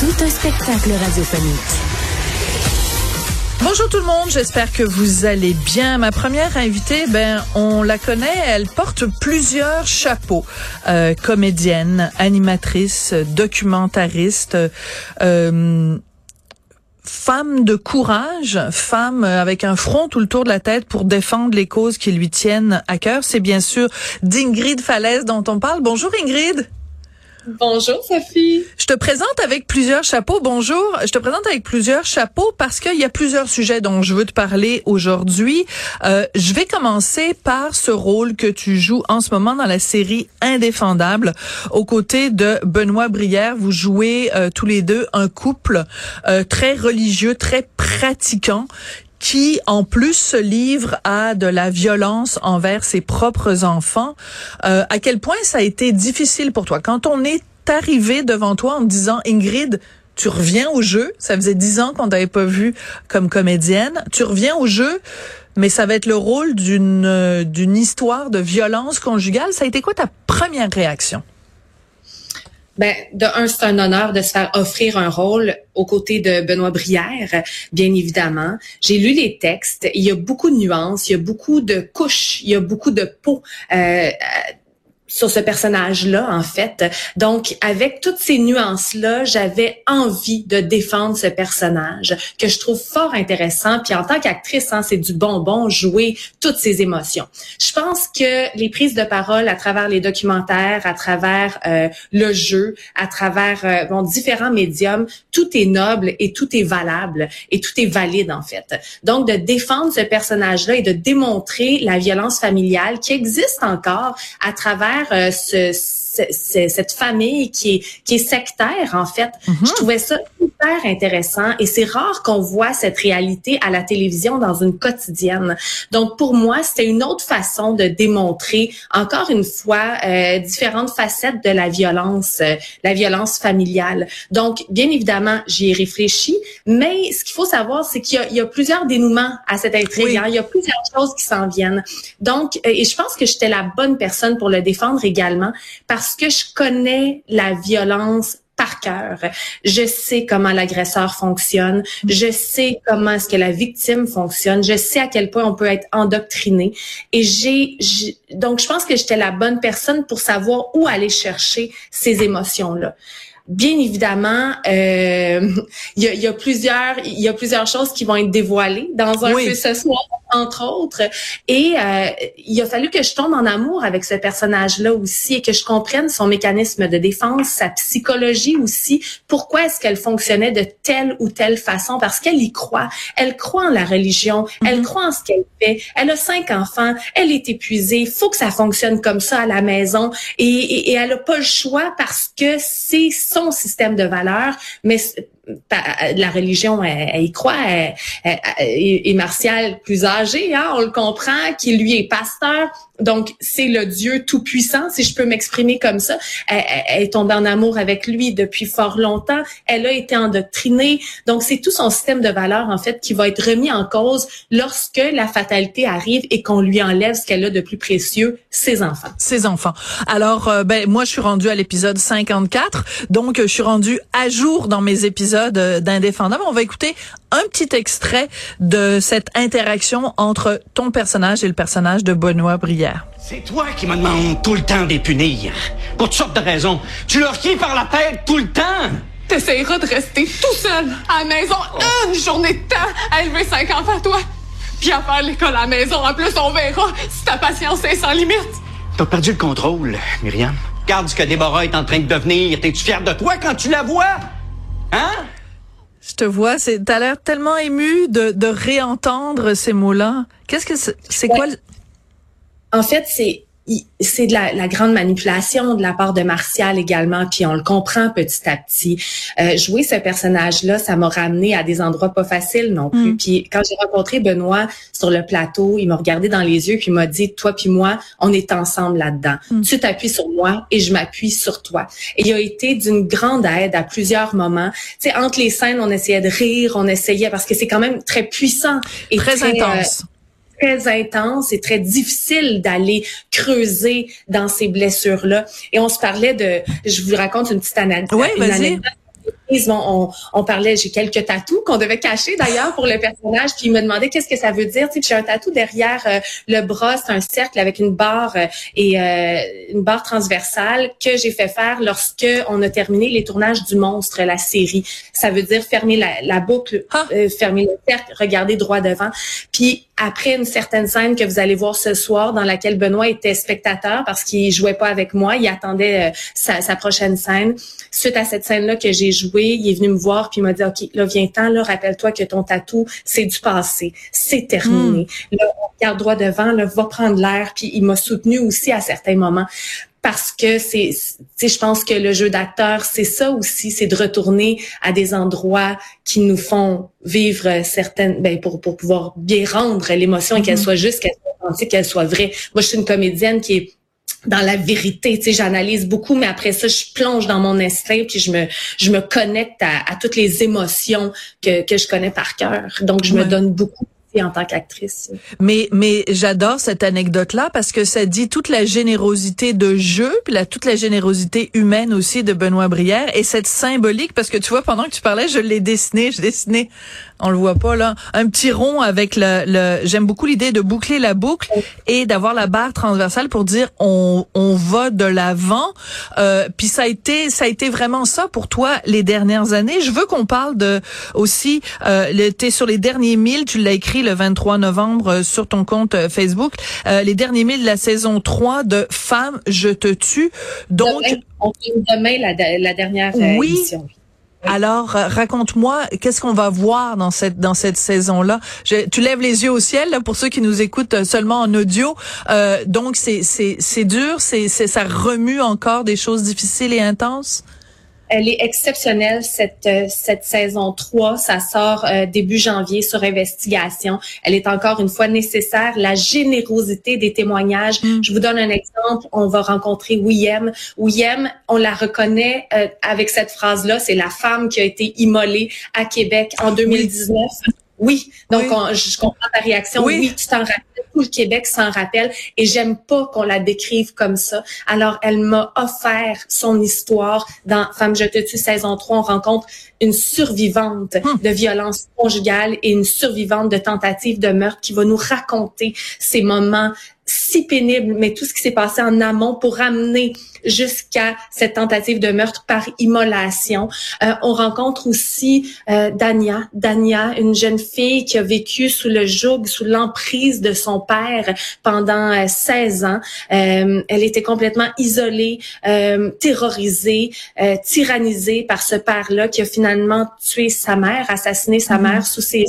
Tout un spectacle radiophonique. Bonjour tout le monde, j'espère que vous allez bien. Ma première invitée, ben on la connaît, elle porte plusieurs chapeaux. Euh, comédienne, animatrice, documentariste, euh, femme de courage, femme avec un front tout le tour de la tête pour défendre les causes qui lui tiennent à cœur. C'est bien sûr d'Ingrid Falaise dont on parle. Bonjour Ingrid. Bonjour Sophie. Je te présente avec plusieurs chapeaux. Bonjour. Je te présente avec plusieurs chapeaux parce qu'il y a plusieurs sujets dont je veux te parler aujourd'hui. Euh, je vais commencer par ce rôle que tu joues en ce moment dans la série Indéfendable aux côtés de Benoît Brière. Vous jouez euh, tous les deux un couple euh, très religieux, très pratiquant qui en plus se livre à de la violence envers ses propres enfants. Euh, à quel point ça a été difficile pour toi? Quand on est arrivé devant toi en disant Ingrid, tu reviens au jeu. Ça faisait dix ans qu'on t'avait pas vu comme comédienne. Tu reviens au jeu, mais ça va être le rôle d'une euh, d'une histoire de violence conjugale. Ça a été quoi ta première réaction? Ben, de un, c'est un honneur de se faire offrir un rôle aux côtés de Benoît Brière, bien évidemment. J'ai lu les textes. Il y a beaucoup de nuances, il y a beaucoup de couches, il y a beaucoup de peau. Euh, sur ce personnage-là, en fait. Donc, avec toutes ces nuances-là, j'avais envie de défendre ce personnage que je trouve fort intéressant. Puis en tant qu'actrice, hein, c'est du bonbon jouer toutes ces émotions. Je pense que les prises de parole à travers les documentaires, à travers euh, le jeu, à travers euh, bon, différents médiums, tout est noble et tout est valable et tout est valide, en fait. Donc, de défendre ce personnage-là et de démontrer la violence familiale qui existe encore à travers euh, ce, cette famille qui est, qui est sectaire, en fait. Mm-hmm. Je trouvais ça hyper intéressant et c'est rare qu'on voit cette réalité à la télévision dans une quotidienne. Donc, pour moi, c'était une autre façon de démontrer, encore une fois, euh, différentes facettes de la violence, euh, la violence familiale. Donc, bien évidemment, j'y ai réfléchi, mais ce qu'il faut savoir, c'est qu'il y, y, a plusieurs dénouements à cette intrigue. Hein. Il y a plusieurs choses qui s'en viennent. Donc, euh, et je pense que j'étais la bonne personne pour le défendre également parce parce que je connais la violence par cœur. Je sais comment l'agresseur fonctionne. Je sais comment est-ce que la victime fonctionne. Je sais à quel point on peut être endoctriné. Et j'ai, donc je pense que j'étais la bonne personne pour savoir où aller chercher ces émotions-là. Bien évidemment, euh, il y, a, y, a, plusieurs, il y a plusieurs choses qui vont être dévoilées dans un oui. ce soir, entre autres. Et euh, il a fallu que je tombe en amour avec ce personnage-là aussi et que je comprenne son mécanisme de défense, sa psychologie aussi. Pourquoi est-ce qu'elle fonctionnait de telle ou telle façon? Parce qu'elle y croit. Elle croit en la religion. Elle mm-hmm. croit en ce qu'elle fait. Elle a cinq enfants. Elle est épuisée. Faut que ça fonctionne comme ça à la maison. Et, et, et elle a pas le choix parce que c'est son système de valeurs, mais la religion, elle, y croit. et Martial, plus âgé, hein, on le comprend, qui lui est pasteur. Donc, c'est le Dieu tout-puissant, si je peux m'exprimer comme ça. Elle, elle, est tombée en amour avec lui depuis fort longtemps. Elle a été endoctrinée. Donc, c'est tout son système de valeurs, en fait, qui va être remis en cause lorsque la fatalité arrive et qu'on lui enlève ce qu'elle a de plus précieux, ses enfants. Ses enfants. Alors, euh, ben, moi, je suis rendue à l'épisode 54. Donc, je suis rendue à jour dans mes épisodes d'Indéfendable. On va écouter un petit extrait de cette interaction entre ton personnage et le personnage de Benoît Brière. C'est toi qui me demandes tout le temps de les punir. Pour toutes sortes de raisons. Tu leur cries par la tête tout le temps. T'essayeras de rester tout seul à la maison une journée de temps à élever cinq enfants, toi. Puis à faire l'école à la maison. En plus, on verra si ta patience est sans limite. T'as perdu le contrôle, Myriam. Regarde ce que Déborah est en train de devenir. T'es-tu fière de toi quand tu la vois? Hein? Je te vois, c'est t'as l'air tellement ému de, de réentendre ces mots-là. Qu'est-ce que c'est, c'est quoi En fait, c'est c'est de la, la, grande manipulation de la part de Martial également, puis on le comprend petit à petit. Euh, jouer ce personnage-là, ça m'a ramené à des endroits pas faciles non plus. Mm. Puis quand j'ai rencontré Benoît sur le plateau, il m'a regardé dans les yeux puis il m'a dit, toi puis moi, on est ensemble là-dedans. Mm. Tu t'appuies sur moi et je m'appuie sur toi. Et il a été d'une grande aide à plusieurs moments. Tu sais, entre les scènes, on essayait de rire, on essayait parce que c'est quand même très puissant et très, intense. Euh, très intense et très difficile d'aller creuser dans ces blessures-là. Et on se parlait de, je vous raconte une petite anecdote. Oui, vas-y on, on, parlait, j'ai quelques tatous qu'on devait cacher d'ailleurs pour le personnage, puis il me demandait qu'est-ce que ça veut dire? Tu sais, j'ai un tatou derrière euh, le bras, c'est un cercle avec une barre euh, et euh, une barre transversale que j'ai fait faire lorsque on a terminé les tournages du Monstre, la série. Ça veut dire fermer la, boucle, ah. fermer le cercle, regarder droit devant. Puis après une certaine scène que vous allez voir ce soir, dans laquelle Benoît était spectateur parce qu'il jouait pas avec moi, il attendait sa, sa prochaine scène. Suite à cette scène-là que j'ai il est venu me voir puis il m'a dit OK, là viens-t'en là, rappelle-toi que ton tatou, c'est du passé, c'est terminé. Hmm. Là, on regarde droit devant, là, va prendre l'air puis il m'a soutenu aussi à certains moments parce que c'est je pense que le jeu d'acteur c'est ça aussi c'est de retourner à des endroits qui nous font vivre certaines ben pour pour pouvoir bien rendre l'émotion et qu'elle hmm. soit juste qu'elle soit authentique qu'elle soit vraie moi je suis une comédienne qui est dans la vérité. Tu sais, j'analyse beaucoup, mais après ça, je plonge dans mon instinct puis je me, je me connecte à, toutes les émotions que, que je connais par cœur. Donc, je me donne beaucoup en tant qu'actrice. Mais mais j'adore cette anecdote là parce que ça dit toute la générosité de jeu puis la toute la générosité humaine aussi de Benoît Brière et cette symbolique parce que tu vois pendant que tu parlais je l'ai dessiné je dessinais on le voit pas là, un petit rond avec le, le j'aime beaucoup l'idée de boucler la boucle et d'avoir la barre transversale pour dire on, on va de l'avant. Euh, puis ça a été ça a été vraiment ça pour toi les dernières années. Je veux qu'on parle de aussi euh, t'es sur les derniers mille, tu l'as écrit le 23 novembre euh, sur ton compte euh, Facebook, euh, les derniers mille de la saison 3 de Femmes je te tue. Donc on demain la, la dernière oui, édition. Alors, euh, raconte-moi, qu'est-ce qu'on va voir dans cette dans cette saison-là? Tu lèves les yeux au ciel là, pour ceux qui nous écoutent euh, seulement en audio. Euh, donc, c'est c'est c'est dur, c'est ça remue encore des choses difficiles et intenses? Elle est exceptionnelle, cette, euh, cette saison 3. Ça sort euh, début janvier sur investigation. Elle est encore une fois nécessaire. La générosité des témoignages. Mm. Je vous donne un exemple. On va rencontrer William. William, on la reconnaît euh, avec cette phrase-là. C'est la femme qui a été immolée à Québec en 2019. Oui, donc je comprends ta réaction. Oui, tu t'en rappelles. Tout le Québec s'en rappelle et j'aime pas qu'on la décrive comme ça. Alors, elle m'a offert son histoire dans Femme je te tue saison 3. On rencontre une survivante hum. de violence conjugale et une survivante de tentative de meurtre qui va nous raconter ces moments si pénible, mais tout ce qui s'est passé en amont pour amener jusqu'à cette tentative de meurtre par immolation. Euh, on rencontre aussi euh, Dania, Dania, une jeune fille qui a vécu sous le joug, sous l'emprise de son père pendant 16 euh, ans. Euh, elle était complètement isolée, terrorisée, tyrannisée par ce père-là qui a finalement tué sa mère, assassiné sa mm-hmm. mère sous ses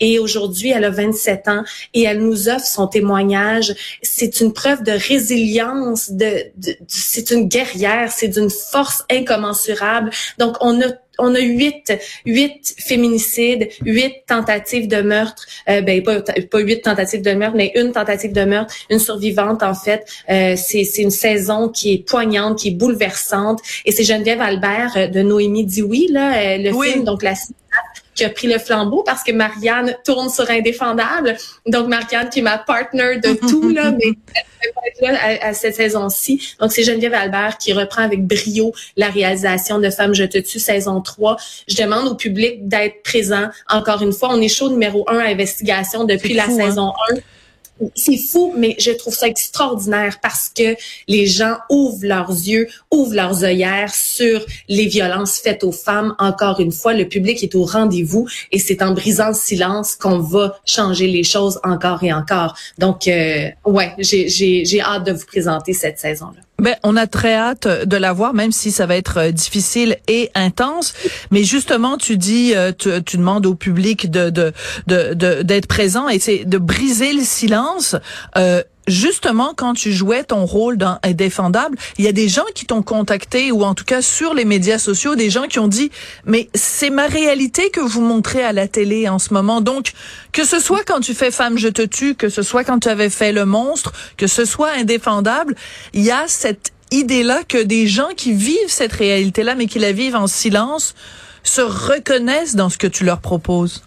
et aujourd'hui, elle a 27 ans et elle nous offre son témoignage. C'est une preuve de résilience, de, c'est une guerrière, c'est d'une force incommensurable. Donc, on a on a huit, huit féminicides, huit tentatives de meurtre, euh, ben pas, pas huit tentatives de meurtre, mais une tentative de meurtre, une survivante en fait. Euh, c'est, c'est une saison qui est poignante, qui est bouleversante. Et c'est Geneviève Albert euh, de Noémie dit oui là, le film donc la qui a pris le flambeau parce que Marianne tourne sur Indéfendable. Donc, Marianne qui est ma partner de tout, là, mais elle là à, cette saison-ci. Donc, c'est Geneviève Albert qui reprend avec brio la réalisation de Femmes, je te tue, saison 3. Je demande au public d'être présent. Encore une fois, on est chaud numéro un à investigation depuis la hein? saison 1 c'est fou, mais je trouve ça extraordinaire parce que les gens ouvrent leurs yeux, ouvrent leurs œillères sur les violences faites aux femmes. Encore une fois, le public est au rendez-vous et c'est en brisant le silence qu'on va changer les choses encore et encore. Donc, euh, ouais, j'ai hâte de vous présenter cette saison-là. Ben, on a très hâte de la voir, même si ça va être euh, difficile et intense. Mais justement, tu dis, euh, tu, demandes au public de d'être de, de, d'être présent et c'est de briser le silence. Euh, justement, quand tu jouais ton rôle dans Indéfendable, il y a des gens qui t'ont contacté, ou en tout cas sur les médias sociaux, des gens qui ont dit, mais c'est ma réalité que vous montrez à la télé en ce moment. Donc, que ce soit quand tu fais Femme, je te tue, que ce soit quand tu avais fait Le Monstre, que ce soit Indéfendable, il y a cette idée-là que des gens qui vivent cette réalité-là, mais qui la vivent en silence, se reconnaissent dans ce que tu leur proposes.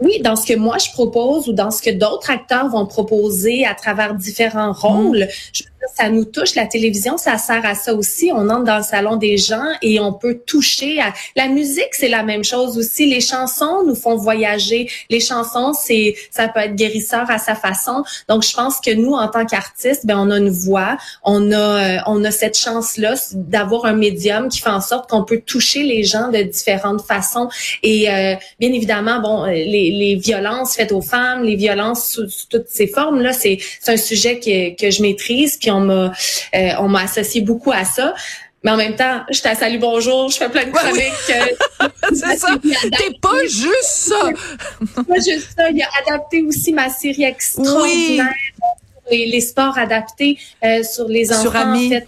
Oui, dans ce que moi je propose ou dans ce que d'autres acteurs vont proposer à travers différents rôles. Mm. Je ça nous touche. La télévision, ça sert à ça aussi. On entre dans le salon des gens et on peut toucher. À... La musique, c'est la même chose aussi. Les chansons nous font voyager. Les chansons, c'est, ça peut être guérisseur à sa façon. Donc, je pense que nous, en tant qu'artistes, ben, on a une voix, on a, euh, on a cette chance-là d'avoir un médium qui fait en sorte qu'on peut toucher les gens de différentes façons. Et euh, bien évidemment, bon, les, les violences faites aux femmes, les violences sous, toutes ces formes là, c'est, un sujet que, que je maîtrise. Puis on m'a euh, on m'a associé beaucoup à ça. Mais en même temps, je à Salut Bonjour, je fais plein de chroniques. Euh, c'est ça. T'es pas juste ça. pas juste ça. Il a adapté aussi ma série extraordinaire. Les, les, sports adaptés euh, sur les enfants. Sur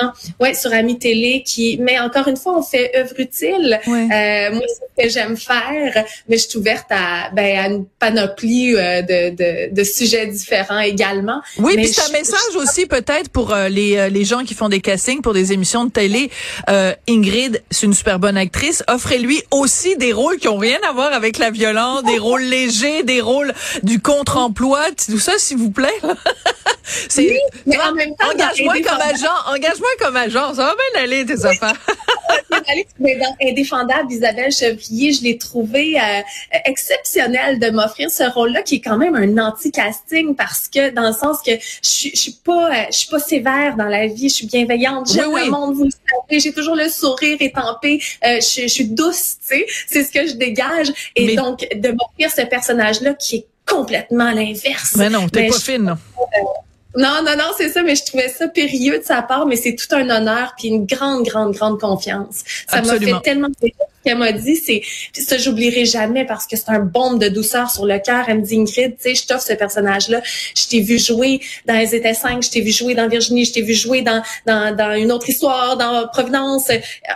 Ami. Ouais, sur Ami Télé, qui, mais encore une fois, on fait œuvre utile. Euh, moi, c'est ce que j'aime faire, mais je suis ouverte à, ben, à une panoplie euh, de, de, de, sujets différents également. Oui, puis c'est un message aussi peut-être pour euh, les, les gens qui font des castings pour des émissions de télé. Ingrid, c'est une super bonne actrice. Offrez-lui aussi des rôles qui ont rien à voir avec la violence, des rôles légers, des rôles du contre-emploi, tout ça, s'il vous plaît. c'est oui, mais en même temps, engage-moi comme agent, engage-moi comme agent, ça va bien aller tes affaires. Mais dans Indéfendable, Isabelle Chevrier, je l'ai trouvé euh, exceptionnel de m'offrir ce rôle-là, qui est quand même un anti-casting parce que dans le sens que je, je suis pas, euh, je suis pas sévère dans la vie, je suis bienveillante, j'aime le monde, vous le savez, j'ai toujours le sourire étampé, euh, je, je, suis douce, tu sais, c'est ce que je dégage. Et donc de m'offrir ce personnage-là qui est complètement l'inverse. Mais non, t'es pas fine. Non. Non, non, non, c'est ça, mais je trouvais ça périlleux de sa part, mais c'est tout un honneur puis une grande, grande, grande confiance. Ça m'a fait tellement plaisir qu'elle m'a dit, c'est ça j'oublierai jamais parce que c'est un bombe de douceur sur le cœur. Elle me dit Ingrid, tu sais, je t'offre ce personnage-là. Je t'ai vu jouer dans Les États 5, je t'ai vu jouer dans Virginie, je t'ai vu jouer dans, dans, dans une autre histoire, dans Providence.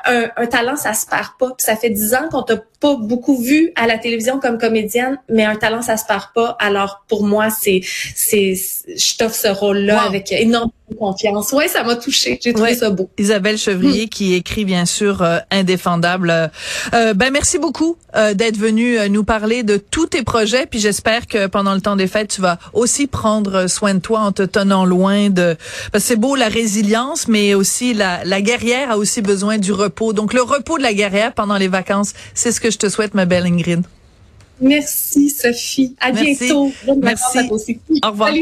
Un, un talent, ça se perd pas. Puis ça fait dix ans qu'on t'a pas beaucoup vu à la télévision comme comédienne, mais un talent, ça se perd pas. Alors pour moi, c'est c'est je t'offre ce rôle-là avec énormément de confiance. Ouais, ça m'a touché. J'ai trouvé ça beau. Isabelle Chevrier hmm. qui écrit bien sûr euh, indéfendable. Euh, ben merci beaucoup euh, d'être venu euh, nous parler de tous tes projets. Puis j'espère que pendant le temps des fêtes, tu vas aussi prendre soin de toi en te tenant loin de. Parce que c'est beau la résilience, mais aussi la, la guerrière a aussi besoin du repos. Donc le repos de la guerrière pendant les vacances, c'est ce que je te souhaite, ma belle Ingrid. Merci, Sophie. À bientôt. Merci. Au revoir.